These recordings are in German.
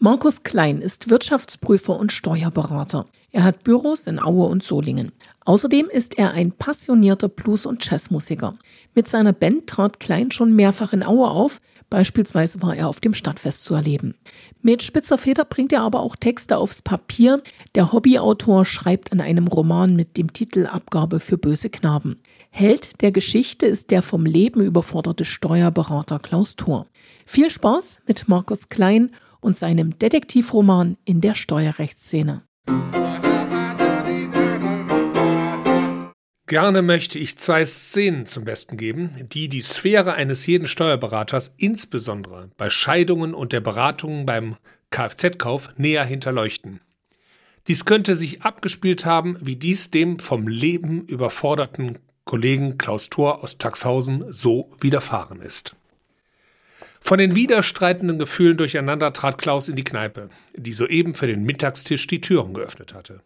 Markus Klein ist Wirtschaftsprüfer und Steuerberater. Er hat Büros in Aue und Solingen. Außerdem ist er ein passionierter Blues- und Jazzmusiker. Mit seiner Band trat Klein schon mehrfach in Aue auf, beispielsweise war er auf dem Stadtfest zu erleben. Mit spitzer Feder bringt er aber auch Texte aufs Papier. Der Hobbyautor schreibt an einem Roman mit dem Titel Abgabe für böse Knaben. Held der Geschichte ist der vom Leben überforderte Steuerberater Klaus Thor. Viel Spaß mit Markus Klein und seinem Detektivroman in der Steuerrechtsszene. Gerne möchte ich zwei Szenen zum Besten geben, die die Sphäre eines jeden Steuerberaters insbesondere bei Scheidungen und der Beratung beim Kfz-Kauf näher hinterleuchten. Dies könnte sich abgespielt haben, wie dies dem vom Leben überforderten Kollegen Klaus Thor aus Taxhausen so widerfahren ist. Von den widerstreitenden Gefühlen durcheinander trat Klaus in die Kneipe, die soeben für den Mittagstisch die Türen geöffnet hatte.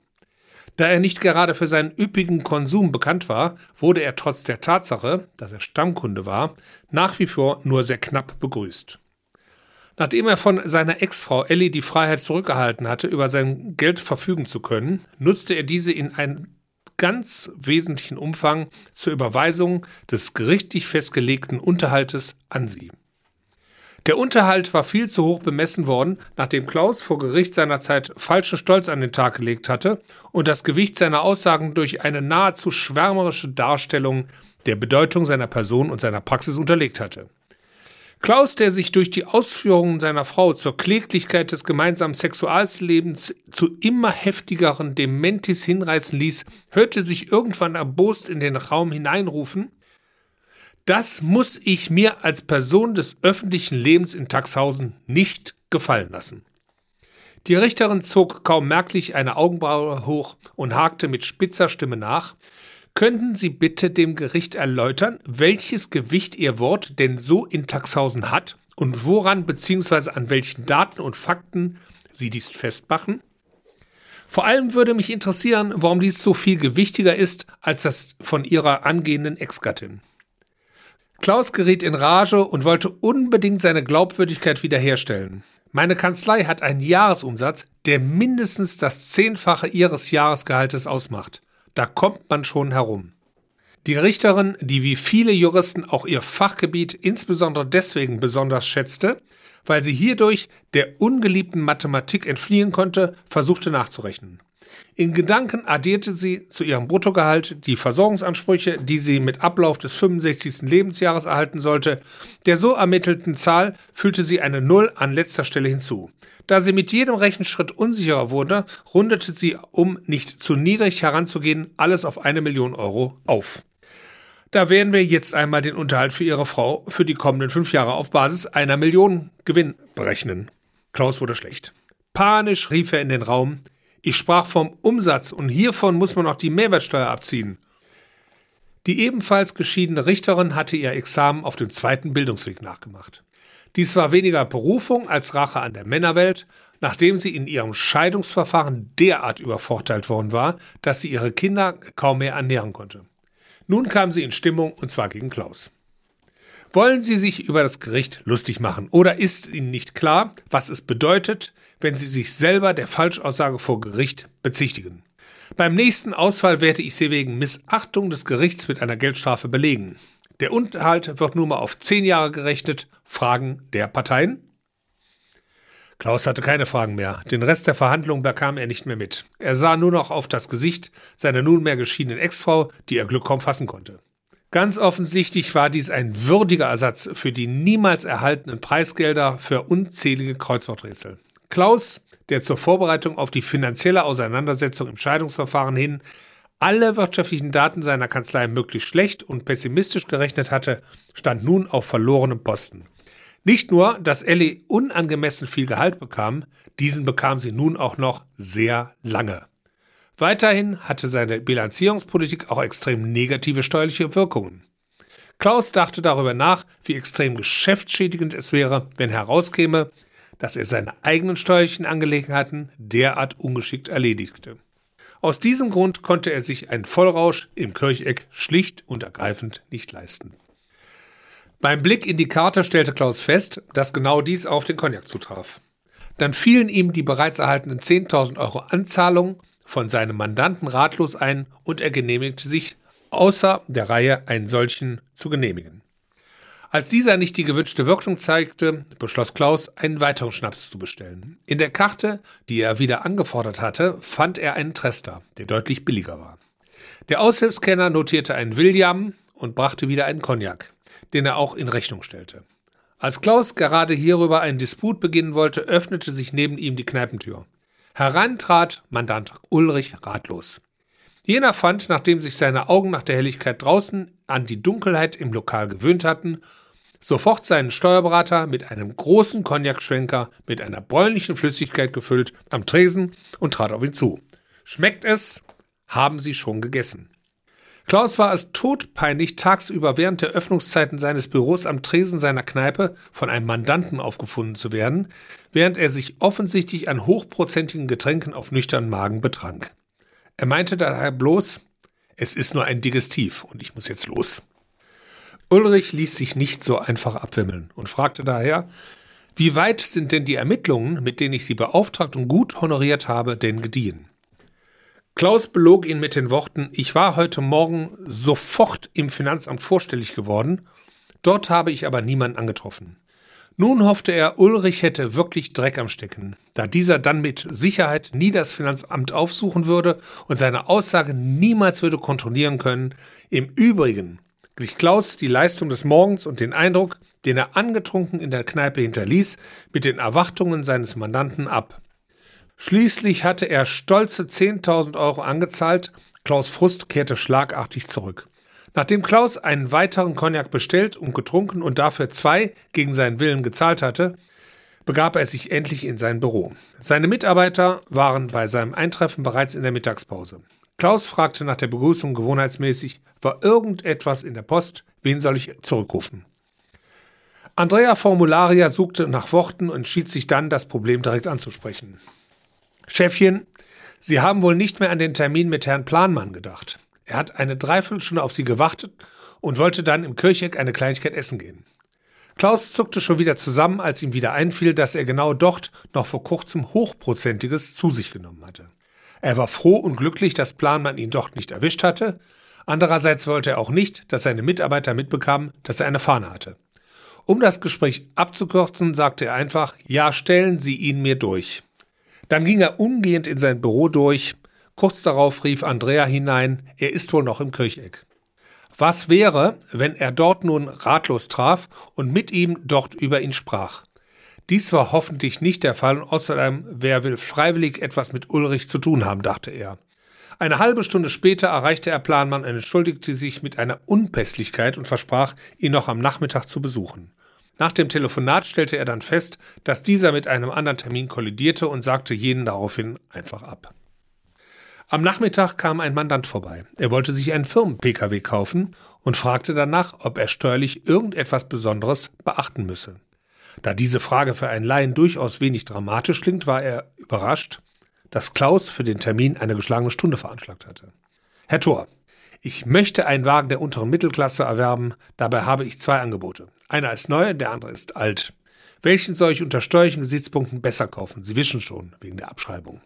Da er nicht gerade für seinen üppigen Konsum bekannt war, wurde er trotz der Tatsache, dass er Stammkunde war, nach wie vor nur sehr knapp begrüßt. Nachdem er von seiner Ex-Frau Ellie die Freiheit zurückgehalten hatte, über sein Geld verfügen zu können, nutzte er diese in einem ganz wesentlichen Umfang zur Überweisung des gerichtlich festgelegten Unterhaltes an sie. Der Unterhalt war viel zu hoch bemessen worden, nachdem Klaus vor Gericht seinerzeit falschen Stolz an den Tag gelegt hatte und das Gewicht seiner Aussagen durch eine nahezu schwärmerische Darstellung der Bedeutung seiner Person und seiner Praxis unterlegt hatte. Klaus, der sich durch die Ausführungen seiner Frau zur Kläglichkeit des gemeinsamen Sexuallebens zu immer heftigeren Dementis hinreißen ließ, hörte sich irgendwann erbost in den Raum hineinrufen, das muss ich mir als Person des öffentlichen Lebens in Taxhausen nicht gefallen lassen. Die Richterin zog kaum merklich eine Augenbraue hoch und hakte mit spitzer Stimme nach. Könnten Sie bitte dem Gericht erläutern, welches Gewicht Ihr Wort denn so in Taxhausen hat und woran bzw. an welchen Daten und Fakten Sie dies festmachen? Vor allem würde mich interessieren, warum dies so viel gewichtiger ist als das von Ihrer angehenden Ex-Gattin. Klaus geriet in Rage und wollte unbedingt seine Glaubwürdigkeit wiederherstellen. Meine Kanzlei hat einen Jahresumsatz, der mindestens das Zehnfache ihres Jahresgehaltes ausmacht. Da kommt man schon herum. Die Richterin, die wie viele Juristen auch ihr Fachgebiet insbesondere deswegen besonders schätzte, weil sie hierdurch der ungeliebten Mathematik entfliehen konnte, versuchte nachzurechnen. In Gedanken addierte sie zu ihrem Bruttogehalt die Versorgungsansprüche, die sie mit Ablauf des 65. Lebensjahres erhalten sollte. Der so ermittelten Zahl fügte sie eine Null an letzter Stelle hinzu. Da sie mit jedem Rechenschritt unsicherer wurde, rundete sie, um nicht zu niedrig heranzugehen, alles auf eine Million Euro auf. Da werden wir jetzt einmal den Unterhalt für Ihre Frau für die kommenden fünf Jahre auf Basis einer Million Gewinn berechnen. Klaus wurde schlecht. Panisch rief er in den Raum, ich sprach vom Umsatz und hiervon muss man auch die Mehrwertsteuer abziehen. Die ebenfalls geschiedene Richterin hatte ihr Examen auf dem zweiten Bildungsweg nachgemacht. Dies war weniger Berufung als Rache an der Männerwelt, nachdem sie in ihrem Scheidungsverfahren derart übervorteilt worden war, dass sie ihre Kinder kaum mehr ernähren konnte. Nun kam sie in Stimmung und zwar gegen Klaus. Wollen Sie sich über das Gericht lustig machen oder ist Ihnen nicht klar, was es bedeutet, wenn Sie sich selber der Falschaussage vor Gericht bezichtigen? Beim nächsten Ausfall werde ich Sie wegen Missachtung des Gerichts mit einer Geldstrafe belegen. Der Unterhalt wird nun mal auf zehn Jahre gerechnet. Fragen der Parteien? Klaus hatte keine Fragen mehr. Den Rest der Verhandlung bekam er nicht mehr mit. Er sah nur noch auf das Gesicht seiner nunmehr geschiedenen Ex-Frau, die er Glück kaum fassen konnte. Ganz offensichtlich war dies ein würdiger Ersatz für die niemals erhaltenen Preisgelder für unzählige Kreuzworträtsel. Klaus, der zur Vorbereitung auf die finanzielle Auseinandersetzung im Scheidungsverfahren hin alle wirtschaftlichen Daten seiner Kanzlei möglichst schlecht und pessimistisch gerechnet hatte, stand nun auf verlorenem Posten. Nicht nur, dass Ellie unangemessen viel Gehalt bekam, diesen bekam sie nun auch noch sehr lange. Weiterhin hatte seine Bilanzierungspolitik auch extrem negative steuerliche Wirkungen. Klaus dachte darüber nach, wie extrem geschäftsschädigend es wäre, wenn herauskäme, dass er seine eigenen steuerlichen Angelegenheiten derart ungeschickt erledigte. Aus diesem Grund konnte er sich einen Vollrausch im Kircheck schlicht und ergreifend nicht leisten. Beim Blick in die Karte stellte Klaus fest, dass genau dies auf den Cognac zutraf. Dann fielen ihm die bereits erhaltenen 10.000 Euro Anzahlung von seinem Mandanten ratlos ein und er genehmigte sich außer der Reihe einen solchen zu genehmigen. Als dieser nicht die gewünschte Wirkung zeigte, beschloss Klaus, einen weiteren Schnaps zu bestellen. In der Karte, die er wieder angefordert hatte, fand er einen Trester, der deutlich billiger war. Der Aushilfskenner notierte einen William und brachte wieder einen Cognac, den er auch in Rechnung stellte. Als Klaus gerade hierüber einen Disput beginnen wollte, öffnete sich neben ihm die Kneipentür. Herein trat Mandant Ulrich ratlos. Jener fand, nachdem sich seine Augen nach der Helligkeit draußen an die Dunkelheit im Lokal gewöhnt hatten, sofort seinen Steuerberater mit einem großen Cognacschwenker mit einer bräunlichen Flüssigkeit gefüllt am Tresen und trat auf ihn zu. Schmeckt es? Haben Sie schon gegessen? Klaus war es todpeinlich, tagsüber während der Öffnungszeiten seines Büros am Tresen seiner Kneipe von einem Mandanten aufgefunden zu werden, während er sich offensichtlich an hochprozentigen Getränken auf nüchternen Magen betrank. Er meinte daher bloß, es ist nur ein Digestiv und ich muss jetzt los. Ulrich ließ sich nicht so einfach abwimmeln und fragte daher, wie weit sind denn die Ermittlungen, mit denen ich Sie beauftragt und gut honoriert habe, denn gediehen? Klaus belog ihn mit den Worten, ich war heute Morgen sofort im Finanzamt vorstellig geworden, dort habe ich aber niemanden angetroffen. Nun hoffte er, Ulrich hätte wirklich Dreck am Stecken, da dieser dann mit Sicherheit nie das Finanzamt aufsuchen würde und seine Aussage niemals würde kontrollieren können. Im Übrigen glich Klaus die Leistung des Morgens und den Eindruck, den er angetrunken in der Kneipe hinterließ, mit den Erwartungen seines Mandanten ab. Schließlich hatte er stolze 10.000 Euro angezahlt. Klaus Frust kehrte schlagartig zurück. Nachdem Klaus einen weiteren Cognac bestellt und getrunken und dafür zwei gegen seinen Willen gezahlt hatte, begab er sich endlich in sein Büro. Seine Mitarbeiter waren bei seinem Eintreffen bereits in der Mittagspause. Klaus fragte nach der Begrüßung gewohnheitsmäßig, war irgendetwas in der Post, wen soll ich zurückrufen? Andrea Formularia suchte nach Worten und entschied sich dann, das Problem direkt anzusprechen. Chefchen, Sie haben wohl nicht mehr an den Termin mit Herrn Planmann gedacht. Er hat eine Dreiviertelstunde auf Sie gewartet und wollte dann im Kircheck eine Kleinigkeit essen gehen. Klaus zuckte schon wieder zusammen, als ihm wieder einfiel, dass er genau dort noch vor kurzem Hochprozentiges zu sich genommen hatte. Er war froh und glücklich, dass Planmann ihn dort nicht erwischt hatte. Andererseits wollte er auch nicht, dass seine Mitarbeiter mitbekamen, dass er eine Fahne hatte. Um das Gespräch abzukürzen, sagte er einfach, ja, stellen Sie ihn mir durch. Dann ging er umgehend in sein Büro durch. Kurz darauf rief Andrea hinein, er ist wohl noch im Kircheck. Was wäre, wenn er dort nun ratlos traf und mit ihm dort über ihn sprach? Dies war hoffentlich nicht der Fall und außerdem, wer will freiwillig etwas mit Ulrich zu tun haben, dachte er. Eine halbe Stunde später erreichte er Planmann und entschuldigte sich mit einer Unpässlichkeit und versprach, ihn noch am Nachmittag zu besuchen. Nach dem Telefonat stellte er dann fest, dass dieser mit einem anderen Termin kollidierte und sagte jenen daraufhin einfach ab. Am Nachmittag kam ein Mandant vorbei. Er wollte sich einen Firmen-Pkw kaufen und fragte danach, ob er steuerlich irgendetwas Besonderes beachten müsse. Da diese Frage für einen Laien durchaus wenig dramatisch klingt, war er überrascht, dass Klaus für den Termin eine geschlagene Stunde veranschlagt hatte. Herr Thor, ich möchte einen Wagen der unteren Mittelklasse erwerben, dabei habe ich zwei Angebote. Einer ist neu, der andere ist alt. Welchen soll ich unter steuerlichen Gesichtspunkten besser kaufen? Sie wissen schon, wegen der Abschreibung.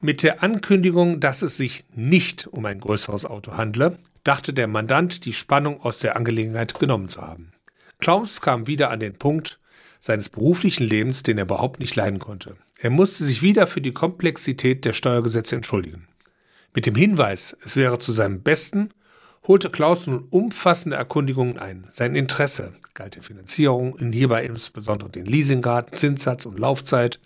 Mit der Ankündigung, dass es sich nicht um ein größeres Auto handle, dachte der Mandant, die Spannung aus der Angelegenheit genommen zu haben. Klaus kam wieder an den Punkt seines beruflichen Lebens, den er überhaupt nicht leiden konnte. Er musste sich wieder für die Komplexität der Steuergesetze entschuldigen. Mit dem Hinweis, es wäre zu seinem Besten, holte Klaus nun umfassende Erkundigungen ein. Sein Interesse galt der Finanzierung, in hierbei insbesondere den Leasinggrad, Zinssatz und Laufzeit.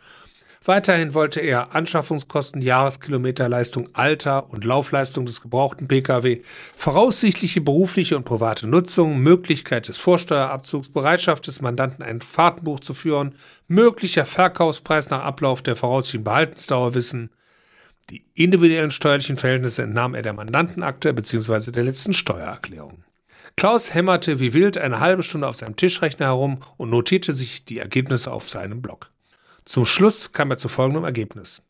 Weiterhin wollte er Anschaffungskosten, Jahreskilometerleistung, Alter und Laufleistung des gebrauchten Pkw, voraussichtliche berufliche und private Nutzung, Möglichkeit des Vorsteuerabzugs, Bereitschaft des Mandanten ein Fahrtenbuch zu führen, möglicher Verkaufspreis nach Ablauf der voraussichtlichen Behaltensdauer wissen, die individuellen steuerlichen Verhältnisse entnahm er der Mandantenakte bzw. der letzten Steuererklärung. Klaus hämmerte wie wild eine halbe Stunde auf seinem Tischrechner herum und notierte sich die Ergebnisse auf seinem Blog. Zum Schluss kam er zu folgendem Ergebnis.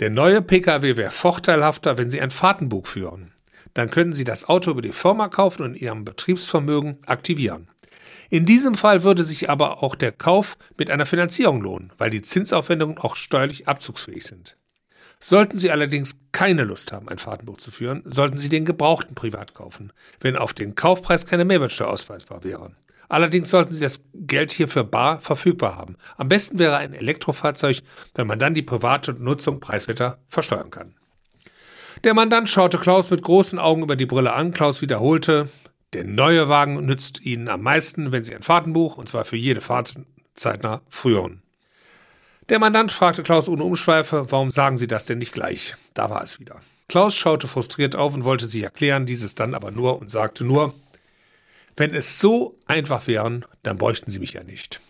Der neue Pkw wäre vorteilhafter, wenn Sie ein Fahrtenbuch führen. Dann können Sie das Auto über die Firma kaufen und Ihrem Betriebsvermögen aktivieren. In diesem Fall würde sich aber auch der Kauf mit einer Finanzierung lohnen, weil die Zinsaufwendungen auch steuerlich abzugsfähig sind. Sollten Sie allerdings keine Lust haben, ein Fahrtenbuch zu führen, sollten Sie den gebrauchten privat kaufen, wenn auf den Kaufpreis keine Mehrwertsteuer ausweisbar wäre. Allerdings sollten Sie das Geld hierfür bar verfügbar haben. Am besten wäre ein Elektrofahrzeug, wenn man dann die private Nutzung preiswerter versteuern kann. Der Mandant schaute Klaus mit großen Augen über die Brille an. Klaus wiederholte, der neue Wagen nützt Ihnen am meisten, wenn Sie ein Fahrtenbuch, und zwar für jede Fahrt, zeitnah führen. Der Mandant fragte Klaus ohne Umschweife, warum sagen Sie das denn nicht gleich? Da war es wieder. Klaus schaute frustriert auf und wollte sich erklären, dieses dann aber nur und sagte nur, wenn es so einfach wären, dann bräuchten Sie mich ja nicht.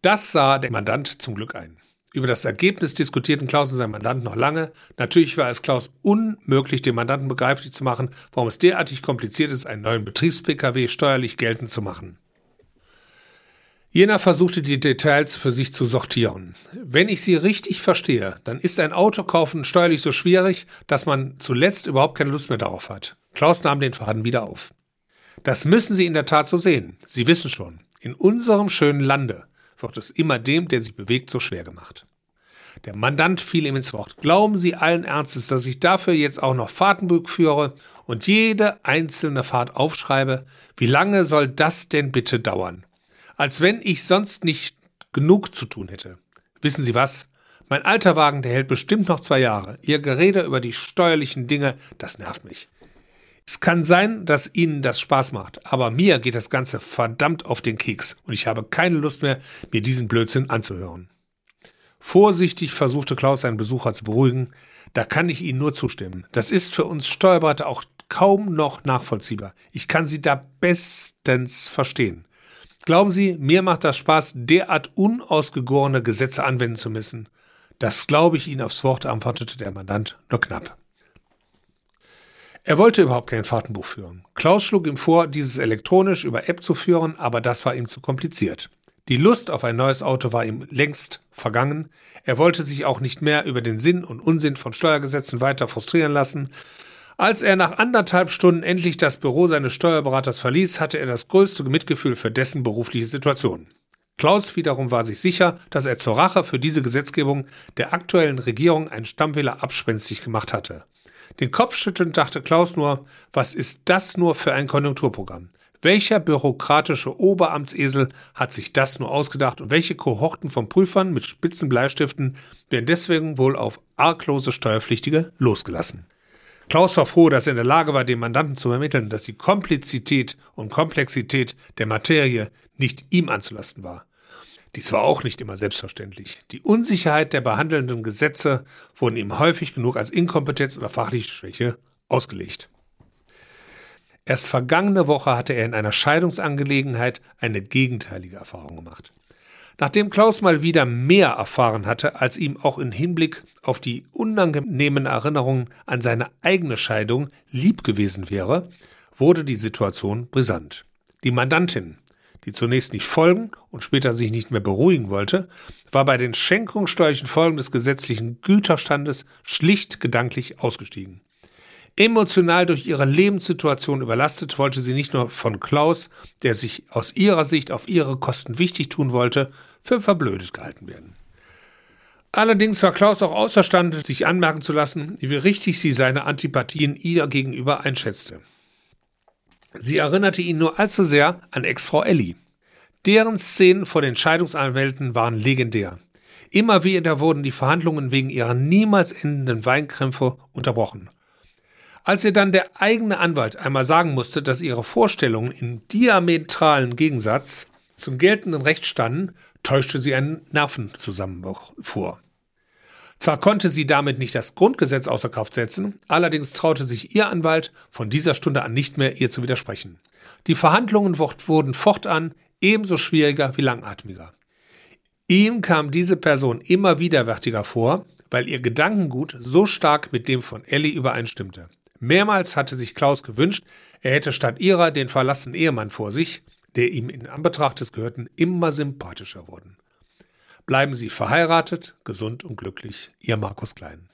Das sah der Mandant zum Glück ein. Über das Ergebnis diskutierten Klaus und sein Mandant noch lange. Natürlich war es Klaus unmöglich, dem Mandanten begreiflich zu machen, warum es derartig kompliziert ist, einen neuen Betriebs-Pkw steuerlich geltend zu machen. Jener versuchte die Details für sich zu sortieren. Wenn ich sie richtig verstehe, dann ist ein Autokaufen steuerlich so schwierig, dass man zuletzt überhaupt keine Lust mehr darauf hat. Klaus nahm den Faden wieder auf. Das müssen Sie in der Tat so sehen. Sie wissen schon, in unserem schönen Lande wird es immer dem, der sich bewegt, so schwer gemacht. Der Mandant fiel ihm ins Wort. Glauben Sie allen Ernstes, dass ich dafür jetzt auch noch Fahrtenbuch führe und jede einzelne Fahrt aufschreibe? Wie lange soll das denn bitte dauern? Als wenn ich sonst nicht genug zu tun hätte. Wissen Sie was? Mein alter Wagen, der hält bestimmt noch zwei Jahre. Ihr Gerede über die steuerlichen Dinge, das nervt mich. Es kann sein, dass Ihnen das Spaß macht, aber mir geht das Ganze verdammt auf den Keks und ich habe keine Lust mehr, mir diesen Blödsinn anzuhören. Vorsichtig versuchte Klaus seinen Besucher zu beruhigen. Da kann ich Ihnen nur zustimmen. Das ist für uns Steuerberater auch kaum noch nachvollziehbar. Ich kann Sie da bestens verstehen. Glauben Sie, mir macht das Spaß, derart unausgegorene Gesetze anwenden zu müssen. Das glaube ich Ihnen aufs Wort, antwortete der Mandant nur knapp. Er wollte überhaupt kein Fahrtenbuch führen. Klaus schlug ihm vor, dieses elektronisch über App zu führen, aber das war ihm zu kompliziert. Die Lust auf ein neues Auto war ihm längst vergangen. Er wollte sich auch nicht mehr über den Sinn und Unsinn von Steuergesetzen weiter frustrieren lassen. Als er nach anderthalb Stunden endlich das Büro seines Steuerberaters verließ, hatte er das größte Mitgefühl für dessen berufliche Situation. Klaus wiederum war sich sicher, dass er zur Rache für diese Gesetzgebung der aktuellen Regierung einen Stammwähler abspenstig gemacht hatte. Den Kopf schüttelnd dachte Klaus nur, was ist das nur für ein Konjunkturprogramm? Welcher bürokratische Oberamtsesel hat sich das nur ausgedacht und welche Kohorten von Prüfern mit spitzen Bleistiften werden deswegen wohl auf arglose Steuerpflichtige losgelassen? Klaus war froh, dass er in der Lage war, dem Mandanten zu ermitteln, dass die Komplizität und Komplexität der Materie nicht ihm anzulasten war. Dies war auch nicht immer selbstverständlich. Die Unsicherheit der behandelnden Gesetze wurden ihm häufig genug als Inkompetenz oder fachliche Schwäche ausgelegt. Erst vergangene Woche hatte er in einer Scheidungsangelegenheit eine gegenteilige Erfahrung gemacht. Nachdem Klaus mal wieder mehr erfahren hatte, als ihm auch im Hinblick auf die unangenehmen Erinnerungen an seine eigene Scheidung lieb gewesen wäre, wurde die Situation brisant. Die Mandantin, die zunächst nicht folgen und später sich nicht mehr beruhigen wollte, war bei den schenkungssteuerlichen Folgen des gesetzlichen Güterstandes schlicht gedanklich ausgestiegen. Emotional durch ihre Lebenssituation überlastet, wollte sie nicht nur von Klaus, der sich aus ihrer Sicht auf ihre Kosten wichtig tun wollte, für verblödet gehalten werden. Allerdings war Klaus auch außerstande, sich anmerken zu lassen, wie richtig sie seine Antipathien ihr gegenüber einschätzte. Sie erinnerte ihn nur allzu sehr an Ex-Frau Ellie. Deren Szenen vor den Scheidungsanwälten waren legendär. Immer wieder wurden die Verhandlungen wegen ihrer niemals endenden Weinkrämpfe unterbrochen. Als ihr dann der eigene Anwalt einmal sagen musste, dass ihre Vorstellungen in diametralen Gegensatz zum geltenden Recht standen, täuschte sie einen Nervenzusammenbruch vor. Zwar konnte sie damit nicht das Grundgesetz außer Kraft setzen, allerdings traute sich ihr Anwalt von dieser Stunde an nicht mehr, ihr zu widersprechen. Die Verhandlungen wurden fortan ebenso schwieriger wie langatmiger. Ihm kam diese Person immer widerwärtiger vor, weil ihr Gedankengut so stark mit dem von Ellie übereinstimmte. Mehrmals hatte sich Klaus gewünscht, er hätte statt ihrer den verlassenen Ehemann vor sich, der ihm in Anbetracht des Gehörten immer sympathischer wurden. Bleiben Sie verheiratet, gesund und glücklich. Ihr Markus Klein.